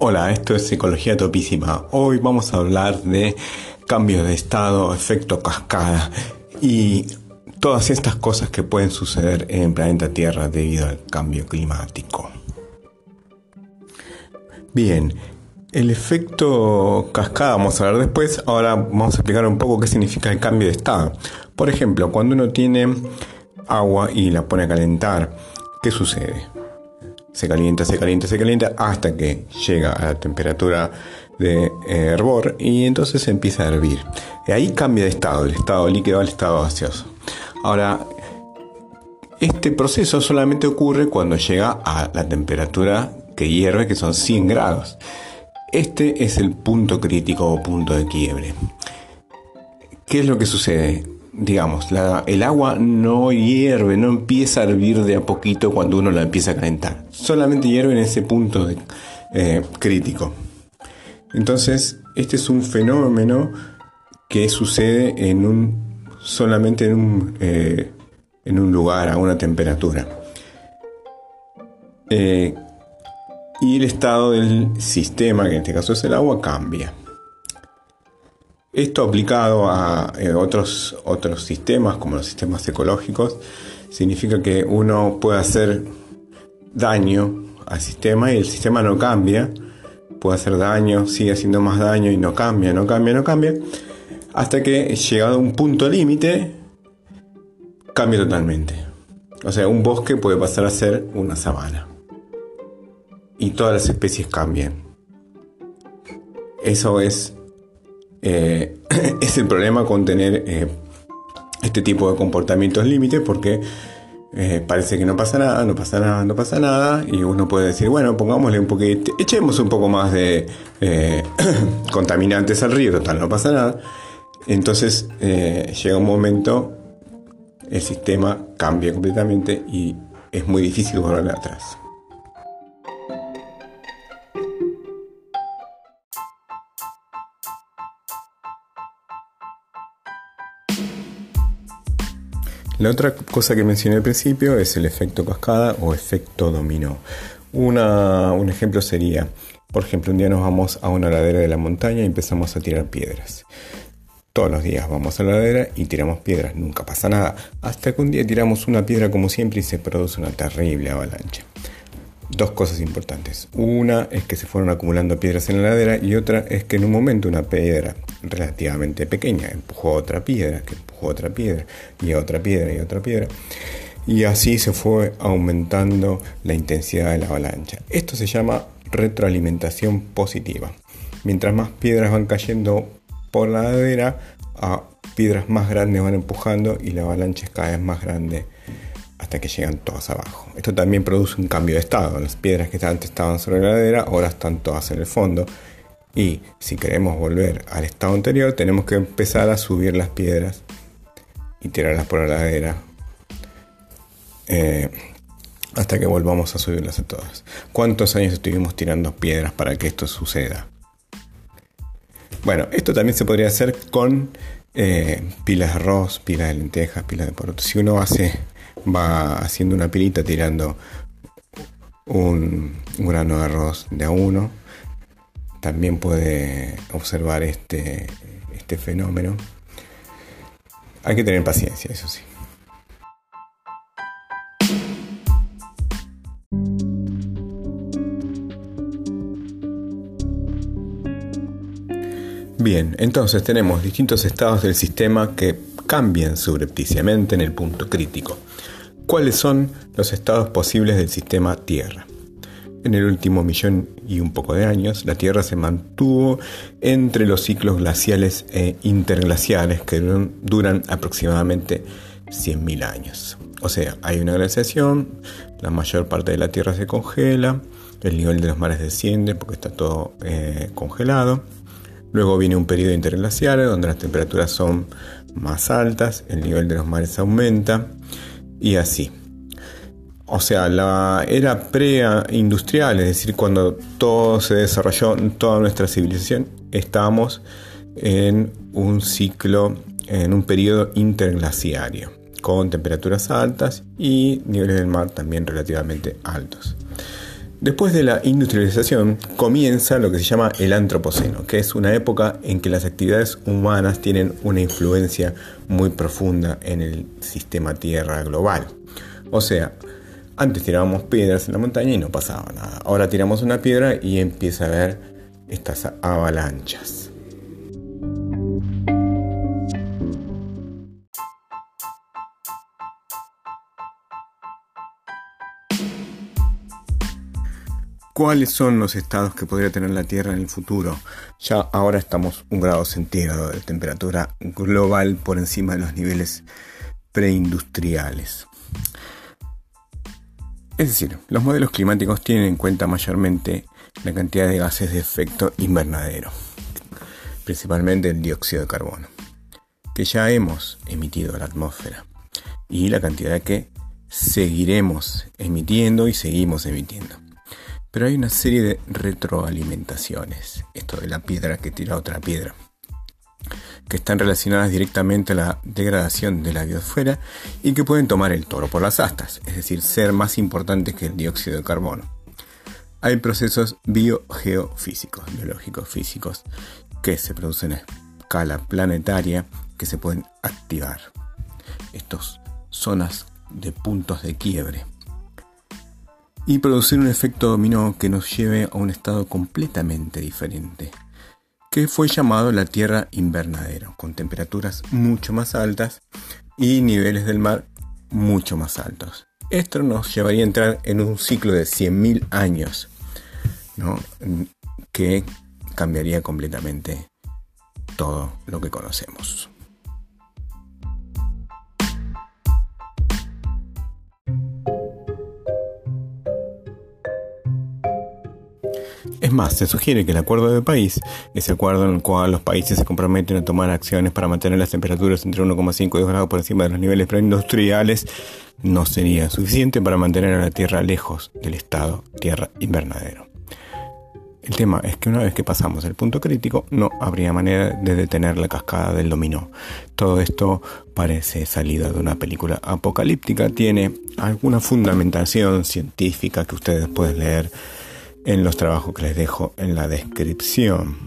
Hola, esto es Psicología Topísima. Hoy vamos a hablar de cambios de estado, efecto cascada y todas estas cosas que pueden suceder en el planeta Tierra debido al cambio climático. Bien, el efecto cascada vamos a ver después. Ahora vamos a explicar un poco qué significa el cambio de estado. Por ejemplo, cuando uno tiene agua y la pone a calentar, ¿qué sucede? Se calienta, se calienta, se calienta hasta que llega a la temperatura de eh, hervor y entonces empieza a hervir. Y ahí cambia de estado, el estado líquido al estado gaseoso. Ahora, este proceso solamente ocurre cuando llega a la temperatura que hierve, que son 100 grados. Este es el punto crítico o punto de quiebre. ¿Qué es lo que sucede? Digamos, el agua no hierve, no empieza a hervir de a poquito cuando uno la empieza a calentar. Solamente hierve en ese punto eh, crítico. Entonces, este es un fenómeno que sucede en un, solamente en un, eh, en un lugar, a una temperatura. Eh, y el estado del sistema, que en este caso es el agua, cambia. Esto aplicado a eh, otros, otros sistemas, como los sistemas ecológicos, significa que uno puede hacer daño al sistema y el sistema no cambia, puede hacer daño, sigue haciendo más daño y no cambia, no cambia, no cambia, hasta que llegado a un punto límite, cambia totalmente. O sea, un bosque puede pasar a ser una sabana. Y todas las especies cambian. Eso es eh, es el problema con tener eh, este tipo de comportamientos límites porque eh, parece que no pasa nada, no pasa nada, no pasa nada y uno puede decir, bueno, pongámosle un poquito, echemos un poco más de contaminantes al río, total, no pasa nada. Entonces llega un momento, el sistema cambia completamente y es muy difícil volver atrás. La otra cosa que mencioné al principio es el efecto cascada o efecto dominó. un ejemplo sería, por ejemplo, un día nos vamos a una ladera de la montaña y empezamos a tirar piedras. Todos los días vamos a la ladera y tiramos piedras, nunca pasa nada. Hasta que un día tiramos una piedra como siempre y se produce una terrible avalancha dos cosas importantes. Una es que se fueron acumulando piedras en la ladera y otra es que en un momento una piedra relativamente pequeña empujó a otra piedra, que empujó a otra piedra y a otra piedra y a otra piedra. Y así se fue aumentando la intensidad de la avalancha. Esto se llama retroalimentación positiva. Mientras más piedras van cayendo por la ladera, a piedras más grandes van empujando y la avalancha es cada vez más grande hasta que llegan todas abajo. Esto también produce un cambio de estado. Las piedras que antes estaban sobre la ladera ahora están todas en el fondo. Y si queremos volver al estado anterior, tenemos que empezar a subir las piedras y tirarlas por la ladera eh, hasta que volvamos a subirlas a todas. ¿Cuántos años estuvimos tirando piedras para que esto suceda? Bueno, esto también se podría hacer con eh, pilas de arroz, pilas de lentejas, pilas de poroto. Si uno hace va haciendo una pilita tirando un, grano de arroz de a uno. También puede observar este, este fenómeno. Hay que tener paciencia, eso sí. Bien, entonces tenemos distintos estados del sistema que cambian subrepticiamente en el punto crítico. ¿Cuáles son los estados posibles del sistema Tierra? En el último millón y un poco de años, la Tierra se mantuvo entre los ciclos glaciales e interglaciales que duran, aproximadamente 100.000 años. O sea, hay una glaciación, la mayor parte de la Tierra se congela, el nivel de los mares desciende porque está todo eh, congelado. Luego viene un periodo interglacial donde las temperaturas son más altas, el nivel de los mares aumenta y así. O sea, la era preindustrial, es decir, cuando todo se desarrolló, toda nuestra civilización, estábamos en un ciclo, en un periodo interglaciario, con temperaturas altas y niveles del mar también relativamente altos. Después de la industrialización comienza lo que se llama el Antropoceno, que es una época en que las actividades humanas tienen una influencia muy profunda en el sistema Tierra global. O sea, antes tirábamos piedras en la montaña y no pasaba nada. Ahora tiramos una piedra y empieza a haber estas avalanchas. ¿Cuáles son los estados que podría tener la Tierra en el futuro? Ya ahora estamos un grado centígrado de temperatura global por encima de los niveles preindustriales. Es decir, los modelos climáticos tienen en cuenta mayormente la cantidad de gases de efecto invernadero, principalmente el dióxido de carbono, que ya hemos emitido a la atmósfera, y la cantidad que seguiremos emitiendo y seguimos emitiendo. Pero hay una serie de retroalimentaciones, esto de la piedra que tira otra piedra, que están relacionadas directamente a la degradación de la biosfera y que pueden tomar el toro por las astas, es decir, ser más importantes que el dióxido de carbono. Hay procesos biogeofísicos, biológicos, físicos, que se producen a escala planetaria que se pueden activar. Estas zonas de puntos de quiebre y producir un efecto dominó que nos lleve a un estado completamente diferente, que fue llamado la Tierra invernadero, con temperaturas mucho más altas y niveles del mar mucho más altos. Esto nos llevaría a entrar en un ciclo de 100.000 años, que cambiaría completamente todo lo que conocemos. Es más, se sugiere que el acuerdo de país, ese acuerdo en el cual los países se comprometen a tomar acciones para mantener las temperaturas entre 1,5 y 2 grados por encima de los niveles preindustriales, no sería suficiente para mantener a la Tierra lejos del estado Tierra invernadero. El tema es que una vez que pasamos el punto crítico no habría manera de detener la cascada del dominó. Todo esto parece salida de una película apocalíptica, tiene alguna fundamentación científica que ustedes pueden leer en los trabajos que les dejo en la descripción.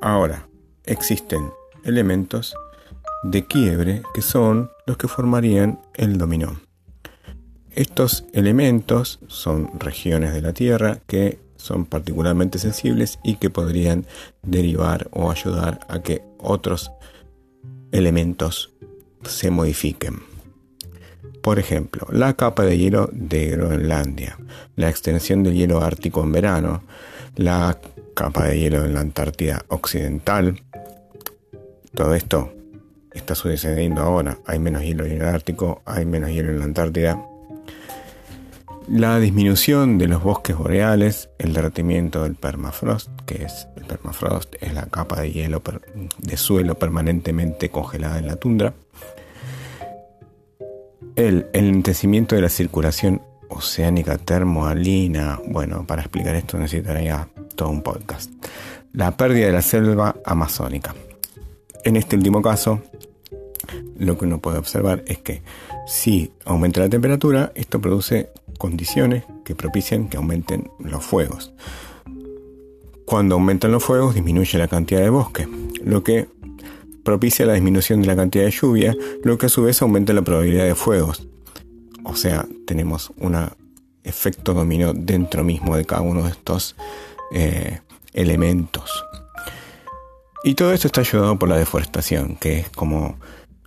Ahora, existen elementos de quiebre que son los que formarían el dominó. Estos elementos son regiones de la Tierra que son particularmente sensibles y que podrían derivar o ayudar a que otros elementos se modifiquen. Por ejemplo, la capa de hielo de Groenlandia, la extensión del hielo ártico en verano, la capa de hielo en la Antártida Occidental. Todo esto está sucediendo ahora. Hay menos hielo en el Ártico, hay menos hielo en la Antártida. La disminución de los bosques boreales, el derretimiento del permafrost, que es el permafrost es la capa de hielo de suelo permanentemente congelada en la tundra el enlentecimiento de la circulación oceánica termoalina. Bueno, para explicar esto necesitaría todo un podcast. La pérdida de la selva amazónica. En este último caso, lo que uno puede observar es que si aumenta la temperatura, esto produce condiciones que propician que aumenten los fuegos. Cuando aumentan los fuegos, disminuye la cantidad de bosque, lo que propicia la disminución de la cantidad de lluvia, lo que a su vez aumenta la probabilidad de fuegos. O sea, tenemos un efecto dominó dentro mismo de cada uno de estos eh, elementos. Y todo esto está ayudado por la deforestación, que es como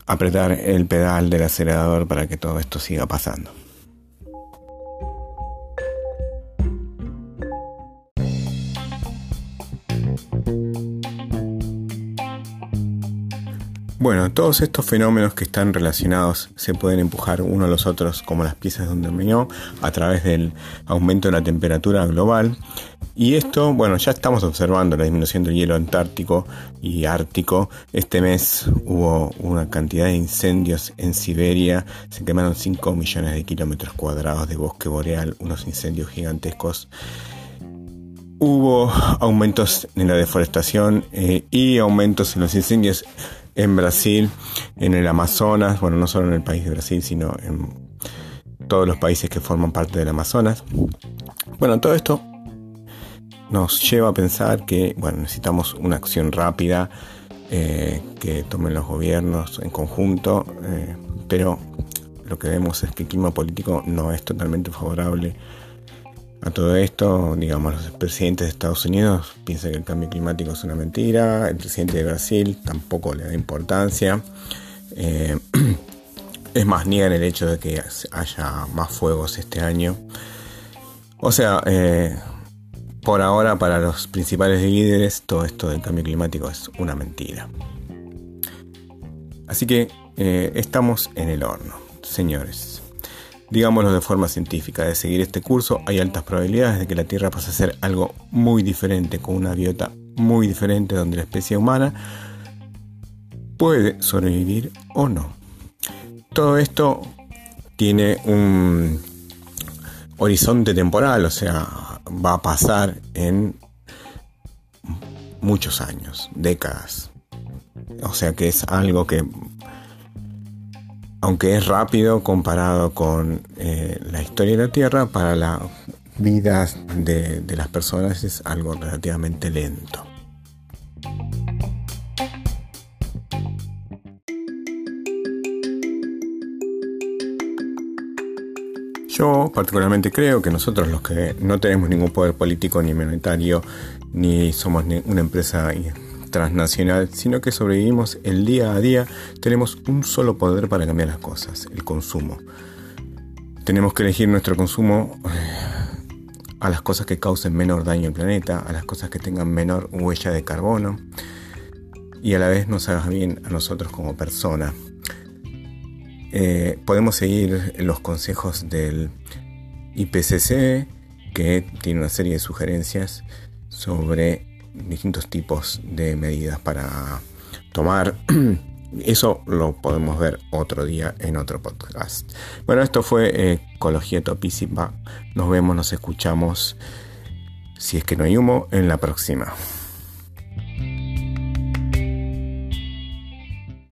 apretar el pedal del acelerador para que todo esto siga pasando. Bueno, todos estos fenómenos que están relacionados se pueden empujar uno a los otros como las piezas de un dominó a través del aumento de la temperatura global. Y esto, bueno, ya estamos observando la disminución del hielo antártico y ártico. Este mes hubo una cantidad de incendios en Siberia. Se quemaron 5 millones de kilómetros cuadrados de bosque boreal, unos incendios gigantescos. Hubo aumentos en la deforestación eh, y aumentos en los incendios en Brasil, en el Amazonas, bueno, no solo en el país de Brasil, sino en, todos los países que forman parte del Amazonas. Bueno, todo esto nos lleva a pensar que bueno, necesitamos una acción rápida eh, que tomen los gobiernos en conjunto, eh, pero lo que vemos es que el clima político no es totalmente favorable a todo esto. Digamos, los presidentes de Estados Unidos piensan que el cambio climático es una mentira, el presidente de Brasil tampoco le da importancia. Eh, es más, niegan el hecho de que haya más fuegos este año. O sea, por ahora, para los principales líderes, todo esto del cambio climático es una mentira. Así que eh, estamos en el horno, señores. Digámoslo de forma científica, de seguir este curso hay altas probabilidades de que la Tierra pase a ser algo muy diferente, con una biota muy diferente donde la especie humana puede sobrevivir o no. Todo esto tiene un horizonte temporal, o sea, va a pasar en muchos años, décadas. O sea que es algo que, aunque es rápido comparado con eh, la historia de la Tierra, para la vida de las personas es algo relativamente lento. Yo particularmente creo que nosotros los que no tenemos ningún poder político ni monetario, ni somos una empresa transnacional, sino que sobrevivimos el día a día, tenemos un solo poder para cambiar las cosas, el consumo. Tenemos que elegir nuestro consumo eh, a las cosas que causen menor daño al planeta, a las cosas que tengan menor huella de carbono y a la vez nos haga bien a nosotros como personas. Eh, podemos seguir los consejos del IPCC, que tiene una serie de sugerencias sobre distintos tipos de medidas para tomar. Eso lo podemos ver otro día en otro podcast. Bueno, esto fue Ecología Topísima. Nos vemos, nos escuchamos, si es que no hay humo, en la próxima.